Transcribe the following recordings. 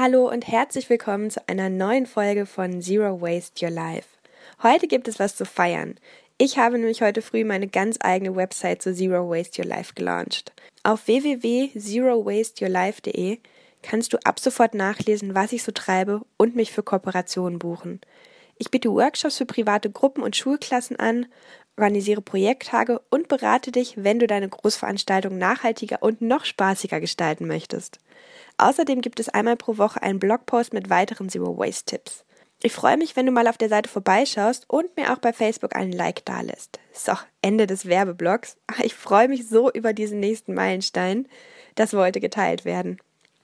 Hallo und herzlich willkommen zu einer neuen Folge von Zero Waste Your Life. Heute gibt es was zu feiern. Ich habe nämlich heute früh meine ganz eigene Website zu Zero Waste Your Life gelauncht. Auf www.zerowasteyourlife.de kannst du ab sofort nachlesen, was ich so treibe und mich für Kooperationen buchen. Ich biete Workshops für private Gruppen und Schulklassen an, organisiere Projekttage und berate dich, wenn du deine Großveranstaltung nachhaltiger und noch spaßiger gestalten möchtest. Außerdem gibt es einmal pro Woche einen Blogpost mit weiteren Zero Waste Tipps. Ich freue mich, wenn du mal auf der Seite vorbeischaust und mir auch bei Facebook einen Like dalässt. So, Ende des Werbeblocks. Ich freue mich so über diesen nächsten Meilenstein. Das wollte geteilt werden.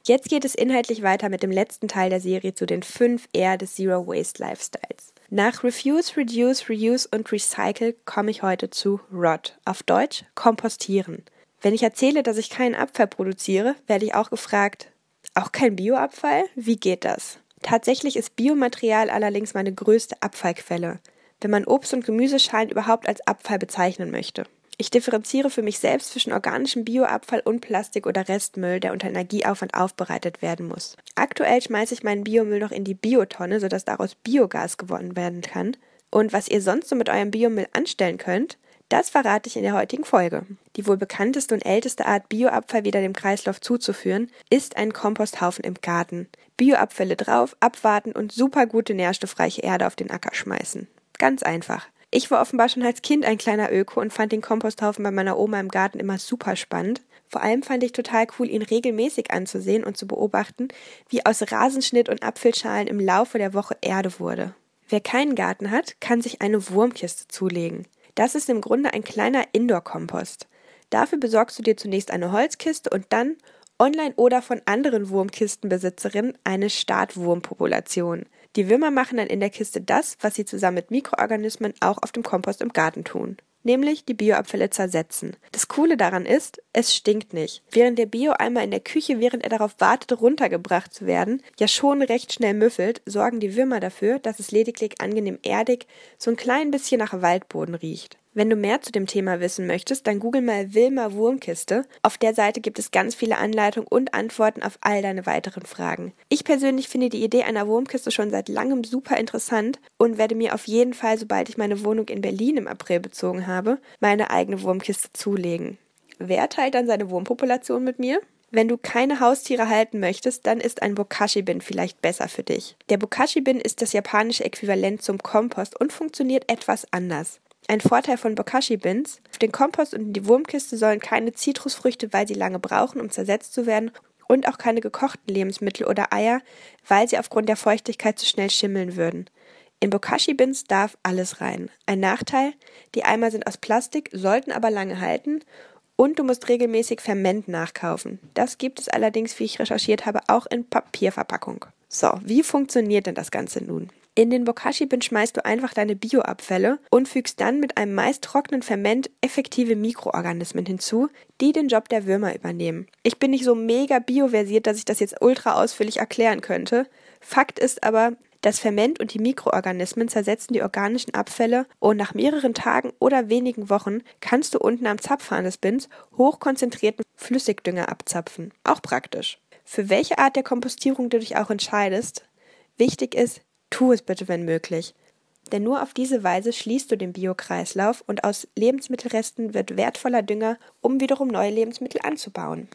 Jetzt geht es inhaltlich weiter mit dem letzten Teil der Serie zu den 5 R des Zero Waste Lifestyles. Nach Refuse, Reduce, Reuse und Recycle komme ich heute zu ROT, auf Deutsch kompostieren. Wenn ich erzähle, dass ich keinen Abfall produziere, werde ich auch gefragt, auch kein Bioabfall? Wie geht das? Tatsächlich ist Biomaterial allerdings meine größte Abfallquelle, wenn man Obst- und Gemüseschalen überhaupt als Abfall bezeichnen möchte. Ich differenziere für mich selbst zwischen organischem Bioabfall und Plastik oder Restmüll, der unter Energieaufwand aufbereitet werden muss. Aktuell schmeiße ich meinen Biomüll noch in die Biotonne, sodass daraus Biogas gewonnen werden kann. Und was ihr sonst so mit eurem Biomüll anstellen könnt, das verrate ich in der heutigen Folge. Die wohl bekannteste und älteste Art, Bioabfall wieder dem Kreislauf zuzuführen, ist ein Komposthaufen im Garten. Bioabfälle drauf, abwarten und super gute nährstoffreiche Erde auf den Acker schmeißen. Ganz einfach. Ich war offenbar schon als Kind ein kleiner Öko und fand den Komposthaufen bei meiner Oma im Garten immer super spannend. Vor allem fand ich total cool, ihn regelmäßig anzusehen und zu beobachten, wie aus Rasenschnitt und Apfelschalen im Laufe der Woche Erde wurde. Wer keinen Garten hat, kann sich eine Wurmkiste zulegen. Das ist im Grunde ein kleiner Indoor-Kompost. Dafür besorgst du dir zunächst eine Holzkiste und dann online oder von anderen Wurmkistenbesitzerinnen eine Startwurmpopulation. Die Würmer machen dann in der Kiste das, was sie zusammen mit Mikroorganismen auch auf dem Kompost im Garten tun nämlich die Bioabfälle zersetzen. Das Coole daran ist, es stinkt nicht. Während der Bioeimer in der Küche, während er darauf wartet, runtergebracht zu werden, ja schon recht schnell müffelt, sorgen die Würmer dafür, dass es lediglich angenehm erdig, so ein klein bisschen nach Waldboden riecht. Wenn du mehr zu dem Thema wissen möchtest, dann google mal Wilma Wurmkiste. Auf der Seite gibt es ganz viele Anleitungen und Antworten auf all deine weiteren Fragen. Ich persönlich finde die Idee einer Wurmkiste schon seit langem super interessant und werde mir auf jeden Fall, sobald ich meine Wohnung in Berlin im April bezogen habe, meine eigene Wurmkiste zulegen. Wer teilt dann seine Wurmpopulation mit mir? Wenn du keine Haustiere halten möchtest, dann ist ein Bokashi-Bin vielleicht besser für dich. Der Bokashi-Bin ist das japanische Äquivalent zum Kompost und funktioniert etwas anders. Ein Vorteil von Bokashi-Bins: Auf den Kompost und in die Wurmkiste sollen keine Zitrusfrüchte, weil sie lange brauchen, um zersetzt zu werden, und auch keine gekochten Lebensmittel oder Eier, weil sie aufgrund der Feuchtigkeit zu schnell schimmeln würden. In Bokashi-Bins darf alles rein. Ein Nachteil: Die Eimer sind aus Plastik, sollten aber lange halten und du musst regelmäßig Ferment nachkaufen. Das gibt es allerdings, wie ich recherchiert habe, auch in Papierverpackung. So, wie funktioniert denn das Ganze nun? In den Bokashi-Bin schmeißt du einfach deine Bioabfälle und fügst dann mit einem meist trockenen Ferment effektive Mikroorganismen hinzu, die den Job der Würmer übernehmen. Ich bin nicht so mega bioversiert, dass ich das jetzt ultra ausführlich erklären könnte. Fakt ist aber, das Ferment und die Mikroorganismen zersetzen die organischen Abfälle und nach mehreren Tagen oder wenigen Wochen kannst du unten am Zapfhahn des Bins hochkonzentrierten Flüssigdünger abzapfen. Auch praktisch. Für welche Art der Kompostierung du dich auch entscheidest, wichtig ist, Tu es bitte, wenn möglich. Denn nur auf diese Weise schließt du den Biokreislauf und aus Lebensmittelresten wird wertvoller Dünger, um wiederum neue Lebensmittel anzubauen.